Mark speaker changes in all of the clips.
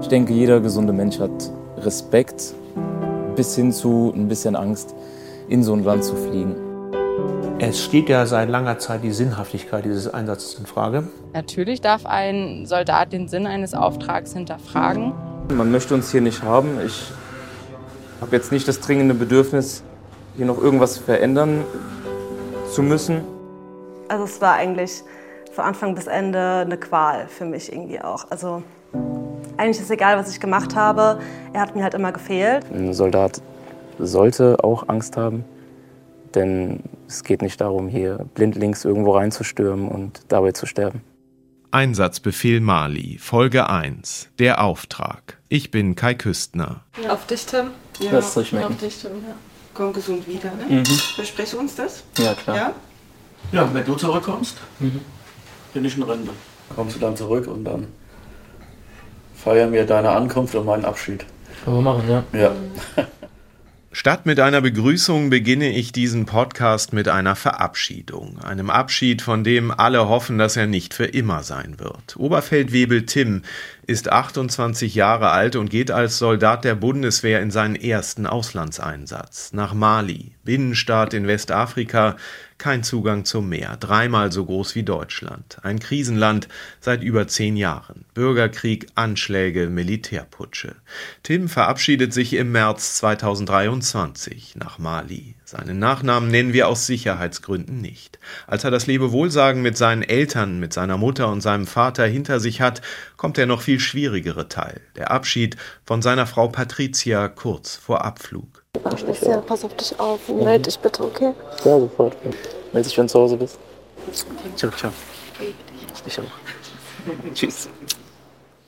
Speaker 1: Ich denke, jeder gesunde Mensch hat Respekt bis hin zu ein bisschen Angst, in so ein Land zu fliegen.
Speaker 2: Es steht ja seit langer Zeit die Sinnhaftigkeit dieses Einsatzes in Frage.
Speaker 3: Natürlich darf ein Soldat den Sinn eines Auftrags hinterfragen.
Speaker 1: Man möchte uns hier nicht haben. Ich habe jetzt nicht das dringende Bedürfnis, hier noch irgendwas verändern zu müssen.
Speaker 4: Also es war eigentlich von Anfang bis Ende eine Qual für mich irgendwie auch. Also eigentlich ist egal, was ich gemacht habe. Er hat mir halt immer gefehlt.
Speaker 1: Ein Soldat sollte auch Angst haben, denn es geht nicht darum, hier blindlings irgendwo reinzustürmen und dabei zu sterben.
Speaker 5: Einsatzbefehl Mali, Folge 1, der Auftrag. Ich bin Kai Küstner.
Speaker 6: Ja. Auf dich, Tim.
Speaker 1: Ja, das soll schmecken.
Speaker 6: Auf dich, Tim, ja. Komm gesund wieder, ne? Mhm. Versprichst du uns das?
Speaker 1: Ja, klar.
Speaker 6: Ja?
Speaker 2: Ja, wenn du zurückkommst,
Speaker 1: Mhm.
Speaker 2: bin ich in Rente.
Speaker 7: Kommst du dann zurück und dann feiern wir deine Ankunft und meinen Abschied.
Speaker 1: Können wir machen, ja.
Speaker 7: Ja.
Speaker 5: Statt mit einer Begrüßung beginne ich diesen Podcast mit einer Verabschiedung. Einem Abschied, von dem alle hoffen, dass er nicht für immer sein wird. Oberfeldwebel Tim ist 28 Jahre alt und geht als Soldat der Bundeswehr in seinen ersten Auslandseinsatz. Nach Mali, Binnenstaat in Westafrika, kein Zugang zum Meer, dreimal so groß wie Deutschland. Ein Krisenland seit über zehn Jahren. Bürgerkrieg, Anschläge, Militärputsche. Tim verabschiedet sich im März 2023 nach Mali. Seinen Nachnamen nennen wir aus Sicherheitsgründen nicht. Als er das Lebewohlsagen mit seinen Eltern, mit seiner Mutter und seinem Vater hinter sich hat, kommt der noch viel schwierigere Teil. Der Abschied von seiner Frau Patricia kurz vor Abflug.
Speaker 8: Ja, pass auf dich auf und melde dich bitte, okay?
Speaker 1: Ja, sofort. Meld dich, wenn du zu Hause bist. Ciao, ciao. Ich auch. Tschüss.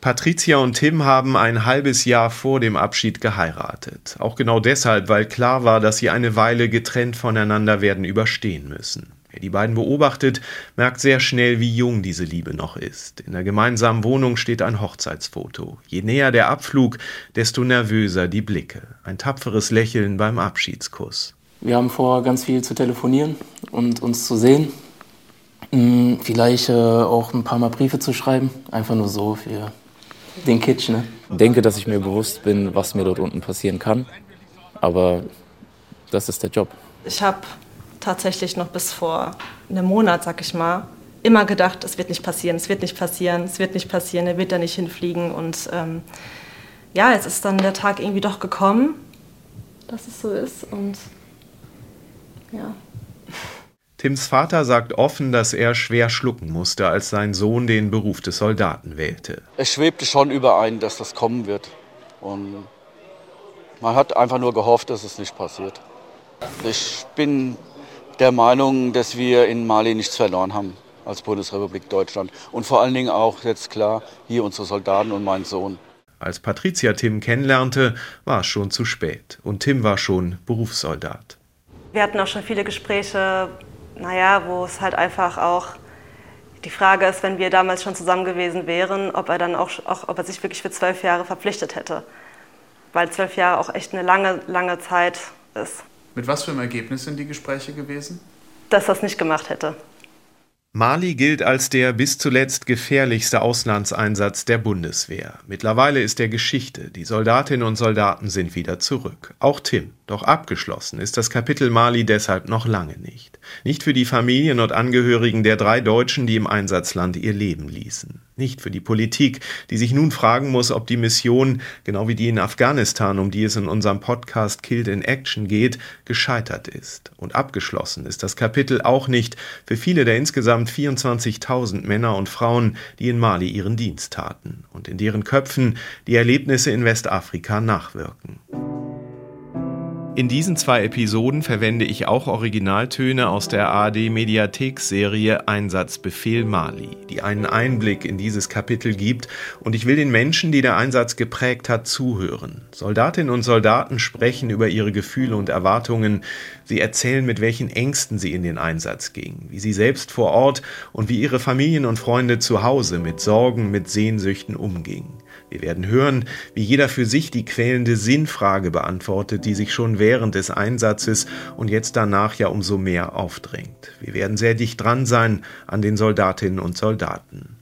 Speaker 5: Patricia und Tim haben ein halbes Jahr vor dem Abschied geheiratet. Auch genau deshalb, weil klar war, dass sie eine Weile getrennt voneinander werden überstehen müssen. Wer die beiden beobachtet, merkt sehr schnell, wie jung diese Liebe noch ist. In der gemeinsamen Wohnung steht ein Hochzeitsfoto. Je näher der Abflug, desto nervöser die Blicke. Ein tapferes Lächeln beim Abschiedskuss.
Speaker 1: Wir haben vor, ganz viel zu telefonieren und uns zu sehen. Hm, Vielleicht äh, auch ein paar Mal Briefe zu schreiben. Einfach nur so für den Kitsch, ne? Ich denke, dass ich mir bewusst bin, was mir dort unten passieren kann. Aber das ist der Job.
Speaker 4: Ich habe tatsächlich noch bis vor einem Monat, sag ich mal, immer gedacht, es wird nicht passieren, es wird nicht passieren, es wird nicht passieren, er wird da nicht hinfliegen. Und ähm, ja, jetzt ist dann der Tag irgendwie doch gekommen, dass es so ist. Und ja.
Speaker 5: Tims Vater sagt offen, dass er schwer schlucken musste, als sein Sohn den Beruf des Soldaten wählte.
Speaker 7: Es schwebte schon überein, dass das kommen wird. Und man hat einfach nur gehofft, dass es nicht passiert. Ich bin der Meinung, dass wir in Mali nichts verloren haben als Bundesrepublik Deutschland. Und vor allen Dingen auch jetzt klar hier unsere Soldaten und mein Sohn.
Speaker 5: Als Patricia Tim kennenlernte, war es schon zu spät und Tim war schon Berufssoldat.
Speaker 4: Wir hatten auch schon viele Gespräche, naja, wo es halt einfach auch die Frage ist, wenn wir damals schon zusammen gewesen wären, ob er dann auch, auch ob er sich wirklich für zwölf Jahre verpflichtet hätte. Weil zwölf Jahre auch echt eine lange, lange Zeit ist.
Speaker 9: Mit was für einem Ergebnis sind die Gespräche gewesen?
Speaker 4: Dass er es nicht gemacht hätte.
Speaker 5: Mali gilt als der bis zuletzt gefährlichste Auslandseinsatz der Bundeswehr. Mittlerweile ist er Geschichte. Die Soldatinnen und Soldaten sind wieder zurück. Auch Tim. Doch abgeschlossen ist das Kapitel Mali deshalb noch lange nicht. Nicht für die Familien und Angehörigen der drei Deutschen, die im Einsatzland ihr Leben ließen. Nicht für die Politik, die sich nun fragen muss, ob die Mission, genau wie die in Afghanistan, um die es in unserem Podcast Killed in Action geht, gescheitert ist. Und abgeschlossen ist das Kapitel auch nicht für viele der insgesamt 24.000 Männer und Frauen, die in Mali ihren Dienst taten und in deren Köpfen die Erlebnisse in Westafrika nachwirken. In diesen zwei Episoden verwende ich auch Originaltöne aus der ARD-Mediathek-Serie Einsatzbefehl Mali, die einen Einblick in dieses Kapitel gibt und ich will den Menschen, die der Einsatz geprägt hat, zuhören. Soldatinnen und Soldaten sprechen über ihre Gefühle und Erwartungen, sie erzählen, mit welchen Ängsten sie in den Einsatz gingen, wie sie selbst vor Ort und wie ihre Familien und Freunde zu Hause mit Sorgen, mit Sehnsüchten umgingen. Wir werden hören, wie jeder für sich die quälende Sinnfrage beantwortet, die sich schon während des Einsatzes und jetzt danach ja umso mehr aufdrängt. Wir werden sehr dicht dran sein an den Soldatinnen und Soldaten.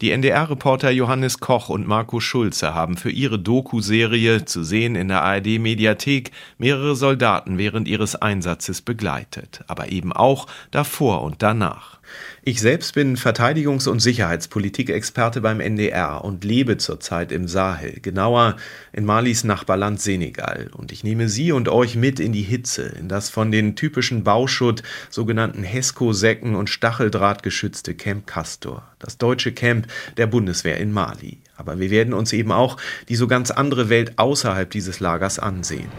Speaker 5: Die NDR-Reporter Johannes Koch und Marco Schulze haben für ihre Doku-Serie zu sehen in der ARD-Mediathek mehrere Soldaten während ihres Einsatzes begleitet, aber eben auch davor und danach. Ich selbst bin Verteidigungs- und Sicherheitspolitik-Experte beim NDR und lebe zurzeit im Sahel, genauer in Malis Nachbarland Senegal. Und ich nehme Sie und euch mit in die Hitze, in das von den typischen Bauschutt, sogenannten Hesco-Säcken und Stacheldraht geschützte Camp Castor, das deutsche Camp der Bundeswehr in Mali. Aber wir werden uns eben auch die so ganz andere Welt außerhalb dieses Lagers ansehen.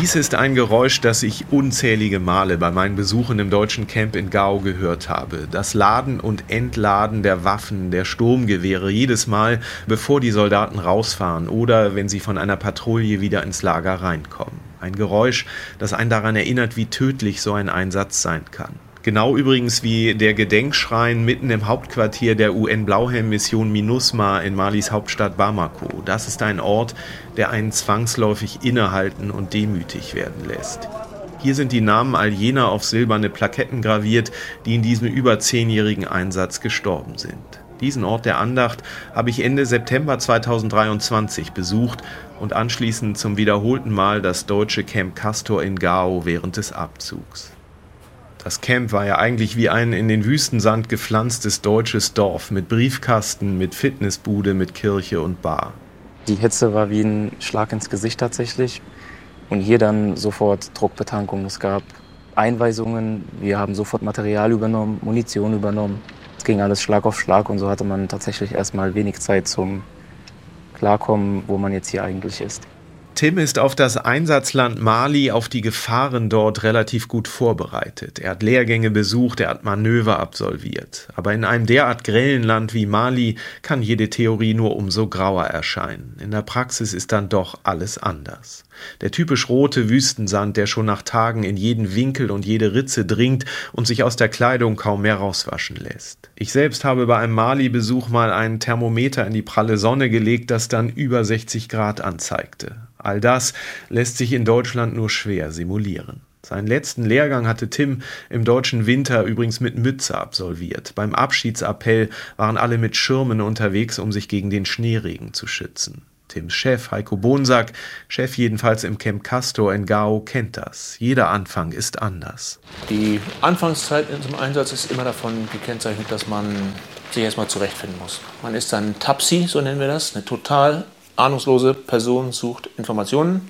Speaker 5: Dies ist ein Geräusch, das ich unzählige Male bei meinen Besuchen im deutschen Camp in Gao gehört habe. Das Laden und Entladen der Waffen, der Sturmgewehre, jedes Mal, bevor die Soldaten rausfahren oder wenn sie von einer Patrouille wieder ins Lager reinkommen. Ein Geräusch, das einen daran erinnert, wie tödlich so ein Einsatz sein kann. Genau übrigens wie der Gedenkschrein mitten im Hauptquartier der UN-Blauhelm-Mission MINUSMA in Malis Hauptstadt Bamako. Das ist ein Ort, der einen zwangsläufig innehalten und demütig werden lässt. Hier sind die Namen all jener auf silberne Plaketten graviert, die in diesem über zehnjährigen Einsatz gestorben sind. Diesen Ort der Andacht habe ich Ende September 2023 besucht und anschließend zum wiederholten Mal das deutsche Camp Castor in Gao während des Abzugs. Das Camp war ja eigentlich wie ein in den Wüstensand gepflanztes deutsches Dorf mit Briefkasten, mit Fitnessbude, mit Kirche und Bar.
Speaker 1: Die Hitze war wie ein Schlag ins Gesicht tatsächlich. Und hier dann sofort Druckbetankung. Es gab Einweisungen, wir haben sofort Material übernommen, Munition übernommen. Es ging alles Schlag auf Schlag und so hatte man tatsächlich erstmal wenig Zeit zum Klarkommen, wo man jetzt hier eigentlich ist.
Speaker 5: Tim ist auf das Einsatzland Mali, auf die Gefahren dort relativ gut vorbereitet. Er hat Lehrgänge besucht, er hat Manöver absolviert. Aber in einem derart grellen Land wie Mali kann jede Theorie nur umso grauer erscheinen. In der Praxis ist dann doch alles anders. Der typisch rote Wüstensand, der schon nach Tagen in jeden Winkel und jede Ritze dringt und sich aus der Kleidung kaum mehr rauswaschen lässt. Ich selbst habe bei einem Mali-Besuch mal ein Thermometer in die pralle Sonne gelegt, das dann über 60 Grad anzeigte. All das lässt sich in Deutschland nur schwer simulieren. Seinen letzten Lehrgang hatte Tim im deutschen Winter übrigens mit Mütze absolviert. Beim Abschiedsappell waren alle mit Schirmen unterwegs, um sich gegen den Schneeregen zu schützen. Tims Chef Heiko Bonsack, Chef jedenfalls im Camp Castor in Gao, kennt das. Jeder Anfang ist anders.
Speaker 2: Die Anfangszeit in einem Einsatz ist immer davon gekennzeichnet, dass man sich erstmal zurechtfinden muss. Man ist dann Tapsi, so nennen wir das, eine total ahnungslose Person sucht Informationen.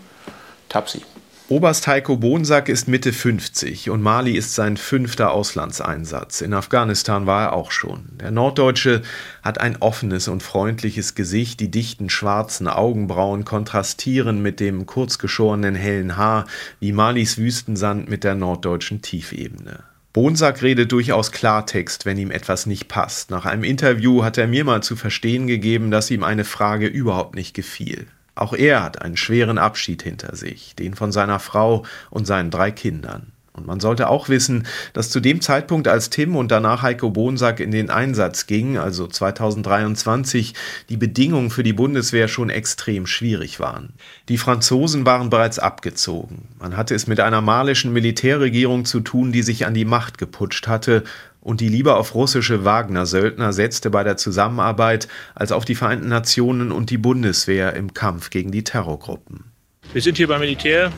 Speaker 2: Tapsi.
Speaker 5: Oberst Heiko Bonsack ist Mitte 50 und Mali ist sein fünfter Auslandseinsatz. In Afghanistan war er auch schon. Der Norddeutsche hat ein offenes und freundliches Gesicht, die dichten schwarzen Augenbrauen kontrastieren mit dem kurzgeschorenen hellen Haar wie Malis Wüstensand mit der norddeutschen Tiefebene. Bonsack redet durchaus Klartext, wenn ihm etwas nicht passt. Nach einem Interview hat er mir mal zu verstehen gegeben, dass ihm eine Frage überhaupt nicht gefiel. Auch er hat einen schweren Abschied hinter sich, den von seiner Frau und seinen drei Kindern. Und man sollte auch wissen, dass zu dem Zeitpunkt, als Tim und danach Heiko Bonsack in den Einsatz gingen, also 2023, die Bedingungen für die Bundeswehr schon extrem schwierig waren. Die Franzosen waren bereits abgezogen. Man hatte es mit einer malischen Militärregierung zu tun, die sich an die Macht geputscht hatte und die lieber auf russische Wagner-Söldner setzte bei der Zusammenarbeit als auf die Vereinten Nationen und die Bundeswehr im Kampf gegen die Terrorgruppen.
Speaker 2: Wir sind hier beim Militär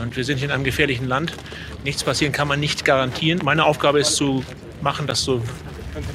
Speaker 2: und wir sind hier in einem gefährlichen Land. Nichts passieren kann man nicht garantieren. Meine Aufgabe ist zu machen, dass so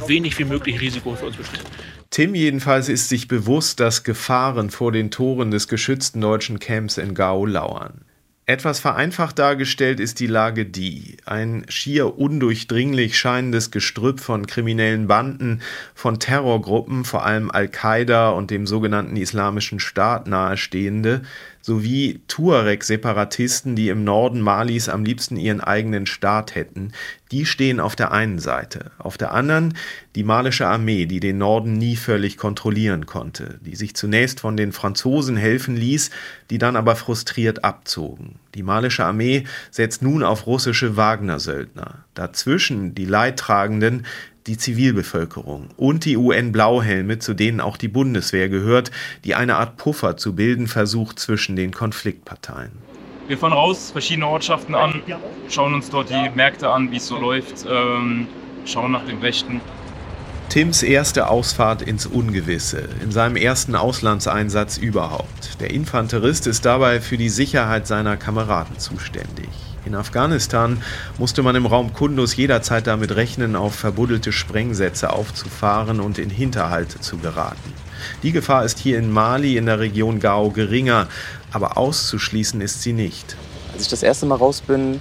Speaker 2: wenig wie möglich Risiko für uns besteht.
Speaker 5: Tim jedenfalls ist sich bewusst, dass Gefahren vor den Toren des geschützten deutschen Camps in Gao lauern. Etwas vereinfacht dargestellt ist die Lage die. Ein schier undurchdringlich scheinendes Gestrüpp von kriminellen Banden, von Terrorgruppen, vor allem Al-Qaida und dem sogenannten Islamischen Staat nahestehende, sowie Tuareg-Separatisten, die im Norden Malis am liebsten ihren eigenen Staat hätten, die stehen auf der einen Seite. Auf der anderen die malische Armee, die den Norden nie völlig kontrollieren konnte, die sich zunächst von den Franzosen helfen ließ, die dann aber frustriert abzogen. Die malische Armee setzt nun auf russische Wagner-Söldner. Dazwischen die Leidtragenden, die Zivilbevölkerung und die UN-Blauhelme, zu denen auch die Bundeswehr gehört, die eine Art Puffer zu bilden versucht zwischen den Konfliktparteien.
Speaker 10: Wir fahren raus, verschiedene Ortschaften an, schauen uns dort die Märkte an, wie es so läuft, ähm, schauen nach dem Rechten.
Speaker 5: Tims erste Ausfahrt ins Ungewisse, in seinem ersten Auslandseinsatz überhaupt. Der Infanterist ist dabei für die Sicherheit seiner Kameraden zuständig. In Afghanistan musste man im Raum Kundus jederzeit damit rechnen, auf verbuddelte Sprengsätze aufzufahren und in Hinterhalte zu geraten. Die Gefahr ist hier in Mali in der Region Gao geringer, aber auszuschließen ist sie nicht.
Speaker 1: Als ich das erste Mal raus bin,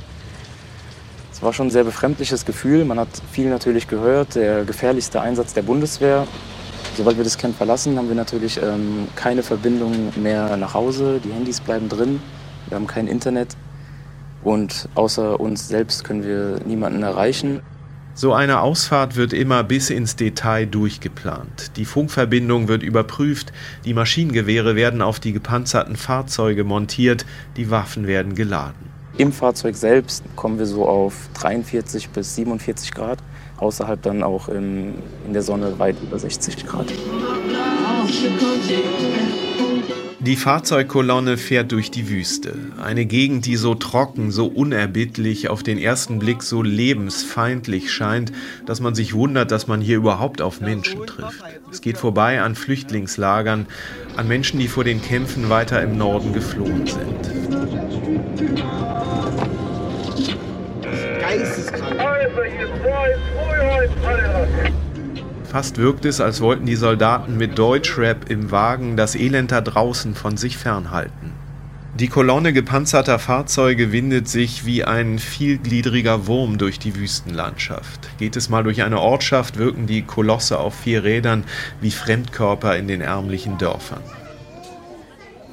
Speaker 1: es war schon ein sehr befremdliches Gefühl. Man hat viel natürlich gehört, der gefährlichste Einsatz der Bundeswehr. Sobald wir das Camp verlassen, haben wir natürlich ähm, keine Verbindung mehr nach Hause. Die Handys bleiben drin. Wir haben kein Internet. Und außer uns selbst können wir niemanden erreichen.
Speaker 5: So eine Ausfahrt wird immer bis ins Detail durchgeplant. Die Funkverbindung wird überprüft, die Maschinengewehre werden auf die gepanzerten Fahrzeuge montiert, die Waffen werden geladen.
Speaker 1: Im Fahrzeug selbst kommen wir so auf 43 bis 47 Grad, außerhalb dann auch in, in der Sonne weit über 60 Grad.
Speaker 5: Die Fahrzeugkolonne fährt durch die Wüste. Eine Gegend, die so trocken, so unerbittlich, auf den ersten Blick so lebensfeindlich scheint, dass man sich wundert, dass man hier überhaupt auf Menschen trifft. Es geht vorbei an Flüchtlingslagern, an Menschen, die vor den Kämpfen weiter im Norden geflohen sind. Geisteskrank. Fast wirkt es, als wollten die Soldaten mit Deutschrap im Wagen das Elend da draußen von sich fernhalten. Die Kolonne gepanzerter Fahrzeuge windet sich wie ein vielgliedriger Wurm durch die Wüstenlandschaft. Geht es mal durch eine Ortschaft, wirken die Kolosse auf vier Rädern wie Fremdkörper in den ärmlichen Dörfern.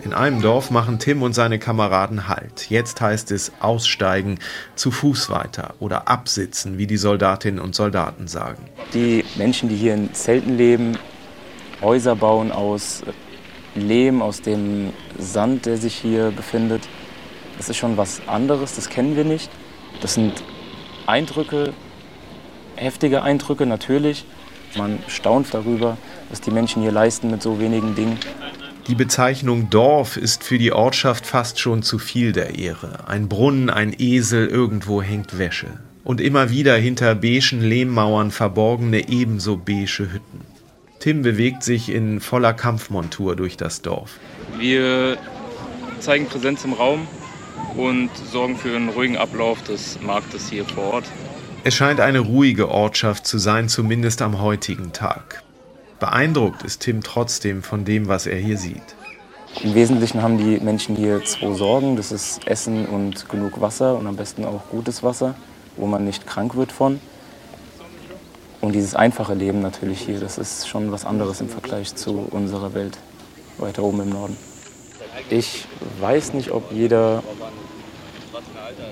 Speaker 5: In einem Dorf machen Tim und seine Kameraden Halt. Jetzt heißt es aussteigen, zu Fuß weiter oder absitzen, wie die Soldatinnen und Soldaten sagen.
Speaker 1: Die Menschen, die hier in Zelten leben, Häuser bauen aus Lehm, aus dem Sand, der sich hier befindet, das ist schon was anderes, das kennen wir nicht. Das sind Eindrücke, heftige Eindrücke natürlich. Man staunt darüber, was die Menschen hier leisten mit so wenigen Dingen.
Speaker 5: Die Bezeichnung Dorf ist für die Ortschaft fast schon zu viel der Ehre. Ein Brunnen, ein Esel, irgendwo hängt Wäsche. Und immer wieder hinter beigen Lehmmauern verborgene ebenso beige Hütten. Tim bewegt sich in voller Kampfmontur durch das Dorf.
Speaker 10: Wir zeigen Präsenz im Raum und sorgen für einen ruhigen Ablauf des Marktes hier vor Ort.
Speaker 5: Es scheint eine ruhige Ortschaft zu sein, zumindest am heutigen Tag. Beeindruckt ist Tim trotzdem von dem, was er hier sieht.
Speaker 1: Im Wesentlichen haben die Menschen hier zwei Sorgen. Das ist Essen und genug Wasser und am besten auch gutes Wasser, wo man nicht krank wird von. Und dieses einfache Leben natürlich hier, das ist schon was anderes im Vergleich zu unserer Welt weiter oben im Norden. Ich weiß nicht, ob jeder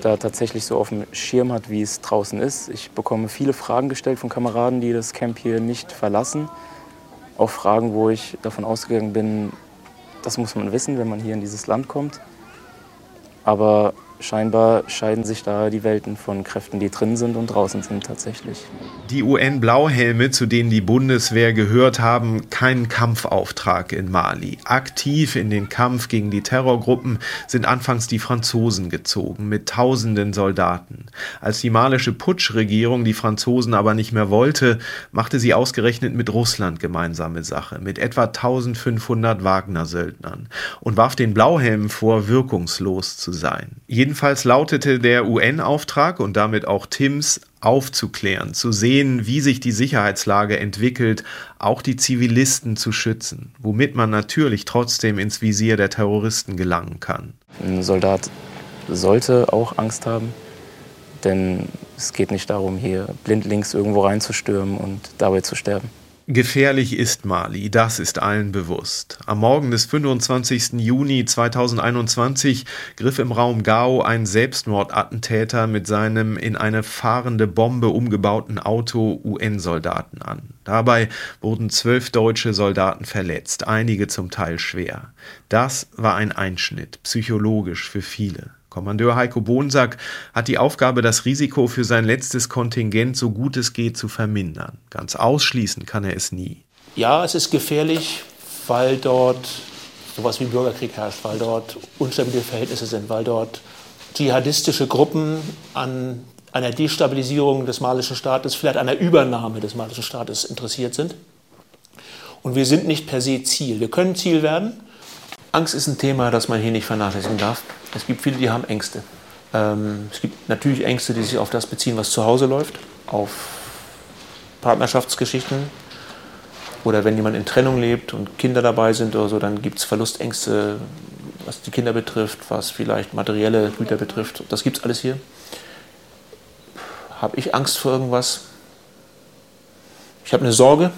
Speaker 1: da tatsächlich so auf dem Schirm hat, wie es draußen ist. Ich bekomme viele Fragen gestellt von Kameraden, die das Camp hier nicht verlassen auch Fragen, wo ich davon ausgegangen bin, das muss man wissen, wenn man hier in dieses Land kommt. Aber scheinbar scheiden sich da die Welten von Kräften, die drin sind und draußen sind tatsächlich.
Speaker 5: Die UN-Blauhelme, zu denen die Bundeswehr gehört, haben keinen Kampfauftrag in Mali. Aktiv in den Kampf gegen die Terrorgruppen sind anfangs die Franzosen gezogen mit tausenden Soldaten. Als die malische Putschregierung die Franzosen aber nicht mehr wollte, machte sie ausgerechnet mit Russland gemeinsame Sache, mit etwa 1500 Wagner-Söldnern und warf den Blauhelmen vor, wirkungslos zu sein. Jedenfalls lautete der UN-Auftrag und damit auch Tims aufzuklären, zu sehen, wie sich die Sicherheitslage entwickelt, auch die Zivilisten zu schützen, womit man natürlich trotzdem ins Visier der Terroristen gelangen kann.
Speaker 1: Ein Soldat sollte auch Angst haben, denn es geht nicht darum, hier blindlings irgendwo reinzustürmen und dabei zu sterben.
Speaker 5: Gefährlich ist Mali, das ist allen bewusst. Am Morgen des 25. Juni 2021 griff im Raum Gao ein Selbstmordattentäter mit seinem in eine fahrende Bombe umgebauten Auto UN-Soldaten an. Dabei wurden zwölf deutsche Soldaten verletzt, einige zum Teil schwer. Das war ein Einschnitt, psychologisch für viele. Kommandeur Heiko Bonsack hat die Aufgabe, das Risiko für sein letztes Kontingent so gut es geht zu vermindern. Ganz ausschließen kann er es nie.
Speaker 2: Ja, es ist gefährlich, weil dort sowas wie Bürgerkrieg herrscht, weil dort unstabile Verhältnisse sind, weil dort dschihadistische Gruppen an einer Destabilisierung des malischen Staates, vielleicht einer Übernahme des malischen Staates interessiert sind. Und wir sind nicht per se Ziel. Wir können Ziel werden. Angst ist ein Thema, das man hier nicht vernachlässigen darf. Es gibt viele, die haben Ängste. Ähm, es gibt natürlich Ängste, die sich auf das beziehen, was zu Hause läuft, auf Partnerschaftsgeschichten. Oder wenn jemand in Trennung lebt und Kinder dabei sind oder so, dann gibt es Verlustängste, was die Kinder betrifft, was vielleicht materielle Güter betrifft. Das gibt es alles hier. Habe ich Angst vor irgendwas? Ich habe eine Sorge.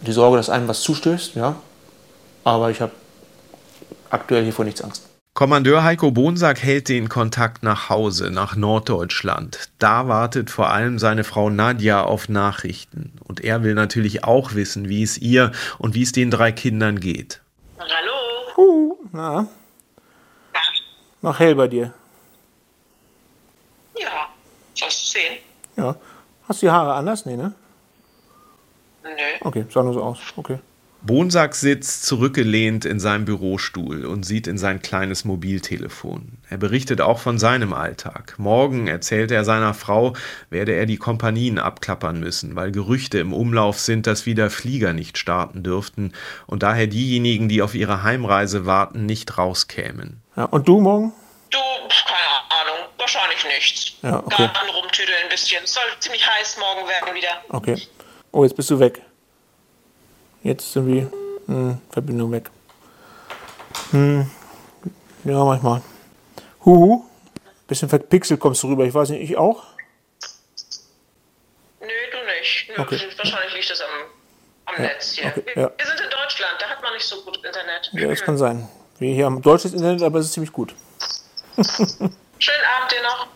Speaker 2: Die Sorge, dass einem was zustößt, ja. Aber ich habe aktuell hiervor nichts Angst.
Speaker 5: Kommandeur Heiko Bonsack hält den Kontakt nach Hause, nach Norddeutschland. Da wartet vor allem seine Frau Nadja auf Nachrichten. Und er will natürlich auch wissen, wie es ihr und wie es den drei Kindern geht.
Speaker 2: Hallo. Huh, na. Noch hell bei dir.
Speaker 6: Ja, du sehen.
Speaker 2: Ja. Hast du die Haare anders? Nee, ne?
Speaker 6: Nö.
Speaker 2: Okay, sah nur so aus. Okay.
Speaker 5: Bonsack sitzt zurückgelehnt in seinem Bürostuhl und sieht in sein kleines Mobiltelefon. Er berichtet auch von seinem Alltag. Morgen, erzählt er seiner Frau, werde er die Kompanien abklappern müssen, weil Gerüchte im Umlauf sind, dass wieder Flieger nicht starten dürften und daher diejenigen, die auf ihre Heimreise warten, nicht rauskämen.
Speaker 2: Ja, und du morgen?
Speaker 6: Du, keine Ahnung, wahrscheinlich nichts.
Speaker 2: Ja, okay.
Speaker 6: Garten rumtüdeln ein bisschen. Es soll ziemlich heiß morgen werden wieder.
Speaker 2: Okay. Oh, jetzt bist du weg. Jetzt sind wir hm, Verbindung weg. Hm, ja, manchmal. Huhu. Bisschen verpixelt kommst du rüber. Ich weiß nicht, ich auch?
Speaker 6: Nö, du nicht. Nö,
Speaker 2: Okay.
Speaker 6: Wahrscheinlich liegt das am, am
Speaker 2: Ja,
Speaker 6: Netz hier.
Speaker 2: okay,
Speaker 6: wir,
Speaker 2: ja.
Speaker 6: wir sind in Deutschland, da hat man nicht so gut Internet.
Speaker 2: Ja, das kann sein. Wir hier haben deutsches Internet, aber es ist ziemlich gut.
Speaker 6: Schönen Abend dir noch.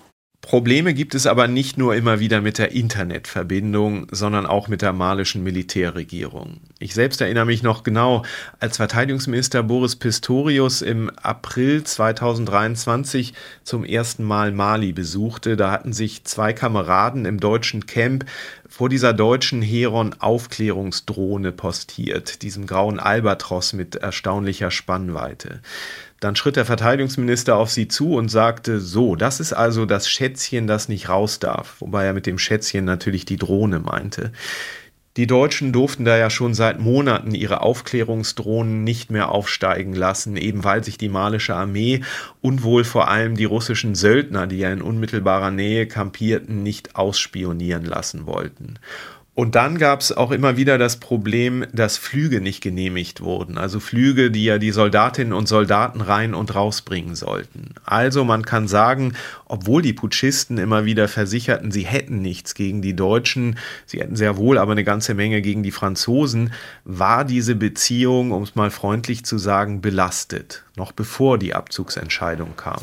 Speaker 5: Probleme gibt es aber nicht nur immer wieder mit der Internetverbindung, sondern auch mit der malischen Militärregierung. Ich selbst erinnere mich noch genau, als Verteidigungsminister Boris Pistorius im April 2023 zum ersten Mal Mali besuchte, da hatten sich zwei Kameraden im deutschen Camp vor dieser deutschen Heron-Aufklärungsdrohne postiert, diesem grauen Albatros mit erstaunlicher Spannweite. Dann schritt der Verteidigungsminister auf sie zu und sagte, so, das ist also das Schätzchen, das nicht raus darf, wobei er mit dem Schätzchen natürlich die Drohne meinte. Die Deutschen durften da ja schon seit Monaten ihre Aufklärungsdrohnen nicht mehr aufsteigen lassen, eben weil sich die malische Armee und wohl vor allem die russischen Söldner, die ja in unmittelbarer Nähe kampierten, nicht ausspionieren lassen wollten. Und dann gab es auch immer wieder das Problem, dass Flüge nicht genehmigt wurden. Also Flüge, die ja die Soldatinnen und Soldaten rein und rausbringen sollten. Also man kann sagen, obwohl die Putschisten immer wieder versicherten, sie hätten nichts gegen die Deutschen, sie hätten sehr wohl aber eine ganze Menge gegen die Franzosen, war diese Beziehung, um es mal freundlich zu sagen, belastet, noch bevor die Abzugsentscheidung kam.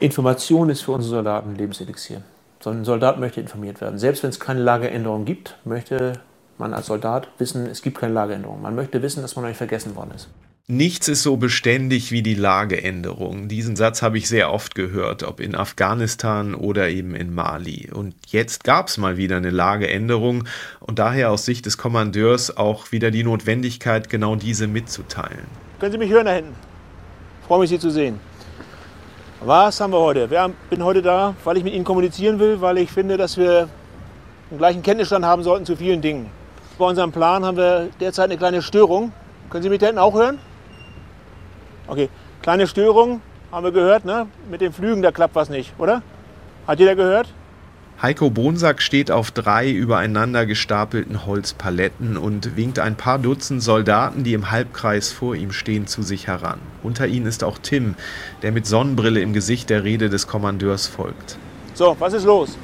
Speaker 2: Information ist für unsere Soldaten Lebenselixier. So ein Soldat möchte informiert werden. Selbst wenn es keine Lageänderung gibt, möchte man als Soldat wissen, es gibt keine Lageänderung. Man möchte wissen, dass man noch nicht vergessen worden ist.
Speaker 5: Nichts ist so beständig wie die Lageänderung. Diesen Satz habe ich sehr oft gehört, ob in Afghanistan oder eben in Mali. Und jetzt gab es mal wieder eine Lageänderung und daher aus Sicht des Kommandeurs auch wieder die Notwendigkeit, genau diese mitzuteilen.
Speaker 2: Können Sie mich hören da hinten? Ich freue mich, Sie zu sehen. Was haben wir heute? Ich bin heute da, weil ich mit Ihnen kommunizieren will, weil ich finde, dass wir den gleichen Kenntnisstand haben sollten zu vielen Dingen. Bei unserem Plan haben wir derzeit eine kleine Störung. Können Sie mich da hinten auch hören? Okay, kleine Störung, haben wir gehört, ne? Mit den Flügen, da klappt was nicht, oder? Hat jeder gehört?
Speaker 5: Heiko Bonsack steht auf drei übereinander gestapelten Holzpaletten und winkt ein paar Dutzend Soldaten, die im Halbkreis vor ihm stehen, zu sich heran. Unter ihnen ist auch Tim, der mit Sonnenbrille im Gesicht der Rede des Kommandeurs folgt.
Speaker 2: So, was ist los?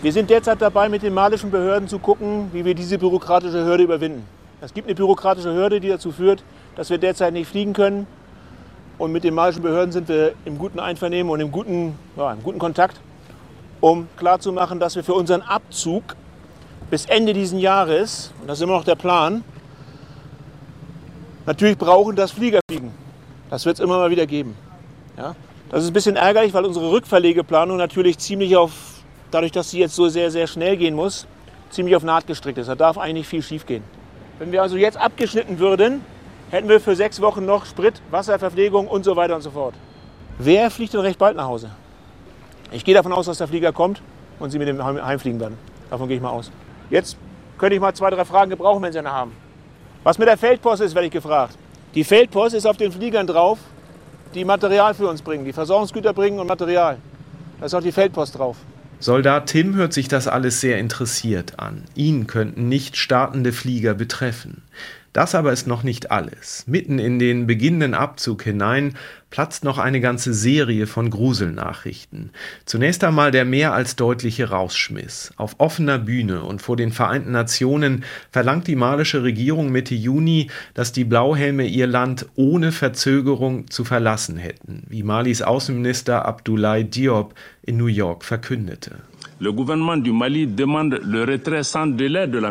Speaker 2: Wir sind derzeit dabei, mit den malischen Behörden zu gucken, wie wir diese bürokratische Hürde überwinden. Es gibt eine bürokratische Hürde, die dazu führt, dass wir derzeit nicht fliegen können. Und mit den malischen Behörden sind wir im guten Einvernehmen und im guten, ja, im guten Kontakt, um klarzumachen, dass wir für unseren Abzug bis Ende dieses Jahres, und das ist immer noch der Plan, natürlich brauchen, dass Flieger fliegen. Das wird es immer mal wieder geben. Ja? Das ist ein bisschen ärgerlich, weil unsere Rückverlegeplanung natürlich ziemlich auf, dadurch, dass sie jetzt so sehr, sehr schnell gehen muss, ziemlich auf Naht gestrickt ist. Da darf eigentlich viel schief gehen. Wenn wir also jetzt abgeschnitten würden, hätten wir für sechs Wochen noch Sprit, Wasser, Verpflegung und so weiter und so fort. Wer fliegt denn recht bald nach Hause? Ich gehe davon aus, dass der Flieger kommt und Sie mit dem heimfliegen werden. Davon gehe ich mal aus. Jetzt könnte ich mal zwei, drei Fragen gebrauchen, wenn Sie eine haben. Was mit der Feldpost ist, werde ich gefragt. Die Feldpost ist auf den Fliegern drauf, die Material für uns bringen, die Versorgungsgüter bringen und Material. Da ist auch die Feldpost drauf.
Speaker 5: Soldat Tim hört sich das alles sehr interessiert an. Ihn könnten nicht startende Flieger betreffen. Das aber ist noch nicht alles. Mitten in den beginnenden Abzug hinein platzt noch eine ganze Serie von Gruselnachrichten. Zunächst einmal der mehr als deutliche Rausschmiss. Auf offener Bühne und vor den Vereinten Nationen verlangt die malische Regierung Mitte Juni, dass die Blauhelme ihr Land ohne Verzögerung zu verlassen hätten, wie Malis Außenminister Abdoulaye Diop in New York verkündete. Le gouvernement du Mali demande le retrait sans délai de la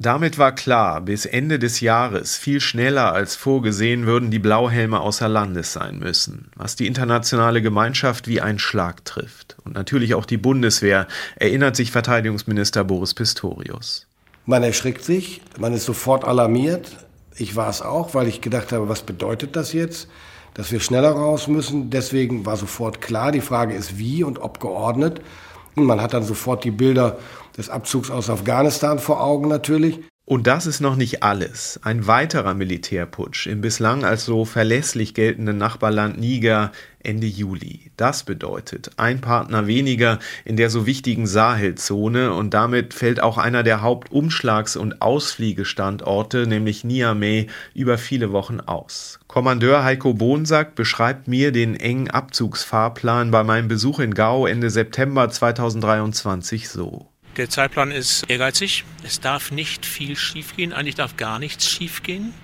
Speaker 5: damit war klar, bis Ende des Jahres, viel schneller als vorgesehen, würden die Blauhelme außer Landes sein müssen, was die internationale Gemeinschaft wie ein Schlag trifft. Und natürlich auch die Bundeswehr, erinnert sich Verteidigungsminister Boris Pistorius.
Speaker 11: Man erschrickt sich, man ist sofort alarmiert. Ich war es auch, weil ich gedacht habe, was bedeutet das jetzt? Dass wir schneller raus müssen. Deswegen war sofort klar, die Frage ist wie und ob geordnet. Und man hat dann sofort die Bilder des Abzugs aus Afghanistan vor Augen natürlich.
Speaker 5: Und das ist noch nicht alles. Ein weiterer Militärputsch im bislang als so verlässlich geltenden Nachbarland Niger Ende Juli. Das bedeutet ein Partner weniger in der so wichtigen Sahelzone und damit fällt auch einer der Hauptumschlags- und Ausfliegestandorte, nämlich Niamey, über viele Wochen aus. Kommandeur Heiko Bonsack beschreibt mir den engen Abzugsfahrplan bei meinem Besuch in Gao Ende September 2023 so.
Speaker 2: Der Zeitplan ist ehrgeizig. Es darf nicht viel schiefgehen. Eigentlich darf gar nichts schiefgehen.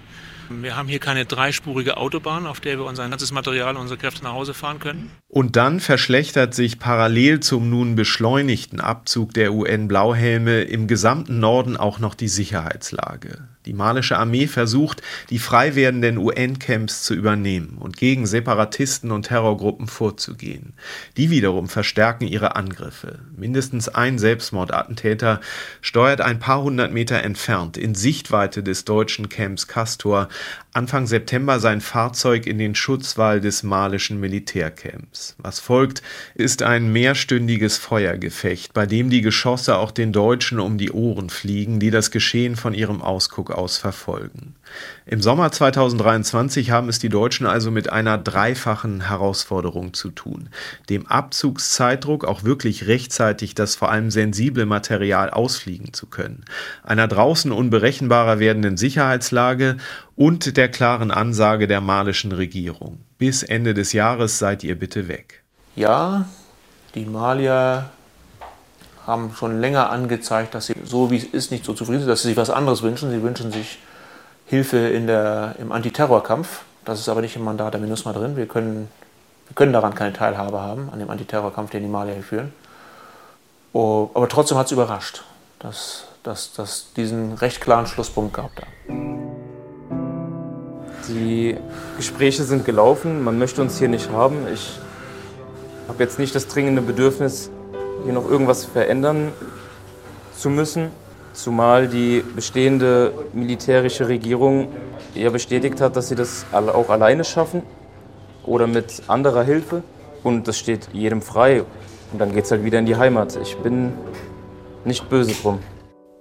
Speaker 2: Wir haben hier keine dreispurige Autobahn, auf der wir unser ganzes Material, unsere Kräfte nach Hause fahren können.
Speaker 5: Und dann verschlechtert sich parallel zum nun beschleunigten Abzug der UN-Blauhelme im gesamten Norden auch noch die Sicherheitslage. Die malische Armee versucht, die frei werdenden UN-Camps zu übernehmen und gegen Separatisten und Terrorgruppen vorzugehen. Die wiederum verstärken ihre Angriffe. Mindestens ein Selbstmordattentäter steuert ein paar hundert Meter entfernt in Sichtweite des deutschen Camps Castor Anfang September sein Fahrzeug in den Schutzwall des malischen Militärcamps. Was folgt, ist ein mehrstündiges Feuergefecht, bei dem die Geschosse auch den Deutschen um die Ohren fliegen, die das Geschehen von ihrem Ausguck aus verfolgen. Im Sommer 2023 haben es die Deutschen also mit einer dreifachen Herausforderung zu tun. Dem Abzugszeitdruck auch wirklich rechtzeitig das vor allem sensible Material ausfliegen zu können, einer draußen unberechenbarer werdenden Sicherheitslage und der klaren Ansage der malischen Regierung. Bis Ende des Jahres seid ihr bitte weg.
Speaker 2: Ja, die Malier haben schon länger angezeigt, dass sie so wie es ist nicht so zufrieden sind, dass sie sich was anderes wünschen. Sie wünschen sich Hilfe in der, im Antiterrorkampf. Das ist aber nicht im Mandat der MINUSMA drin. Wir können, wir können daran keine Teilhabe haben, an dem Antiterrorkampf, den die Malier führen. Oh, aber trotzdem hat es überrascht, dass dass diesen recht klaren Schlusspunkt gab da.
Speaker 12: Die Gespräche sind gelaufen, man möchte uns hier nicht haben. Ich habe jetzt nicht das dringende Bedürfnis, hier noch irgendwas verändern zu müssen. Zumal die bestehende militärische Regierung ja bestätigt hat, dass sie das auch alleine schaffen oder mit anderer Hilfe. Und das steht jedem frei. Und dann geht es halt wieder in die Heimat. Ich bin nicht böse drum.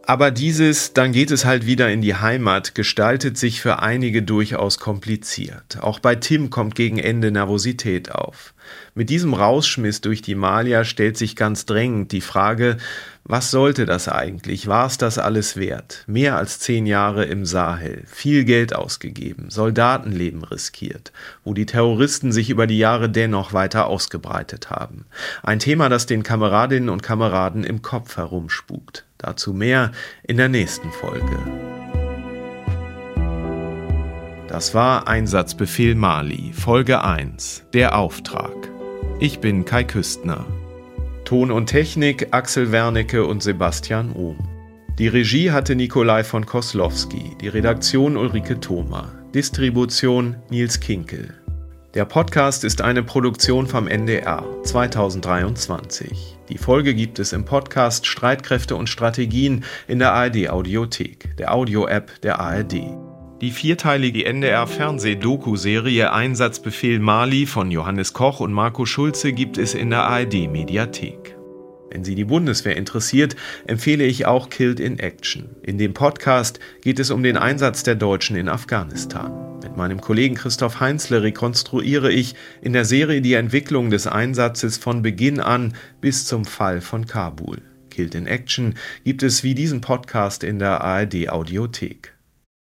Speaker 5: Aber dieses, dann geht es halt wieder in die Heimat, gestaltet sich für einige durchaus kompliziert. Auch bei Tim kommt gegen Ende Nervosität auf. Mit diesem Rausschmiss durch die Malia stellt sich ganz drängend die Frage, was sollte das eigentlich? War es das alles wert? Mehr als zehn Jahre im Sahel, viel Geld ausgegeben, Soldatenleben riskiert, wo die Terroristen sich über die Jahre dennoch weiter ausgebreitet haben. Ein Thema, das den Kameradinnen und Kameraden im Kopf herumspukt. Dazu mehr in der nächsten Folge. Das war Einsatzbefehl Mali, Folge 1, der Auftrag. Ich bin Kai Küstner. Ton und Technik Axel Wernicke und Sebastian Ohm. Die Regie hatte Nikolai von Koslowski, die Redaktion Ulrike Thoma, Distribution Nils Kinkel. Der Podcast ist eine Produktion vom NDR 2023. Die Folge gibt es im Podcast Streitkräfte und Strategien in der ARD Audiothek, der Audio-App der ARD. Die vierteilige NDR-Fernseh-Doku-Serie Einsatzbefehl Mali von Johannes Koch und Marco Schulze gibt es in der ARD-Mediathek. Wenn Sie die Bundeswehr interessiert, empfehle ich auch Killed in Action. In dem Podcast geht es um den Einsatz der Deutschen in Afghanistan. Mit meinem Kollegen Christoph Heinzle rekonstruiere ich in der Serie die Entwicklung des Einsatzes von Beginn an bis zum Fall von Kabul. Killed in Action gibt es wie diesen Podcast in der ARD Audiothek.